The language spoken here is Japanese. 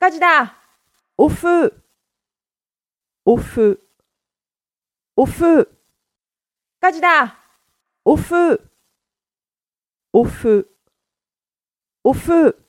火事だおふおふおふ火事だおふおふおふ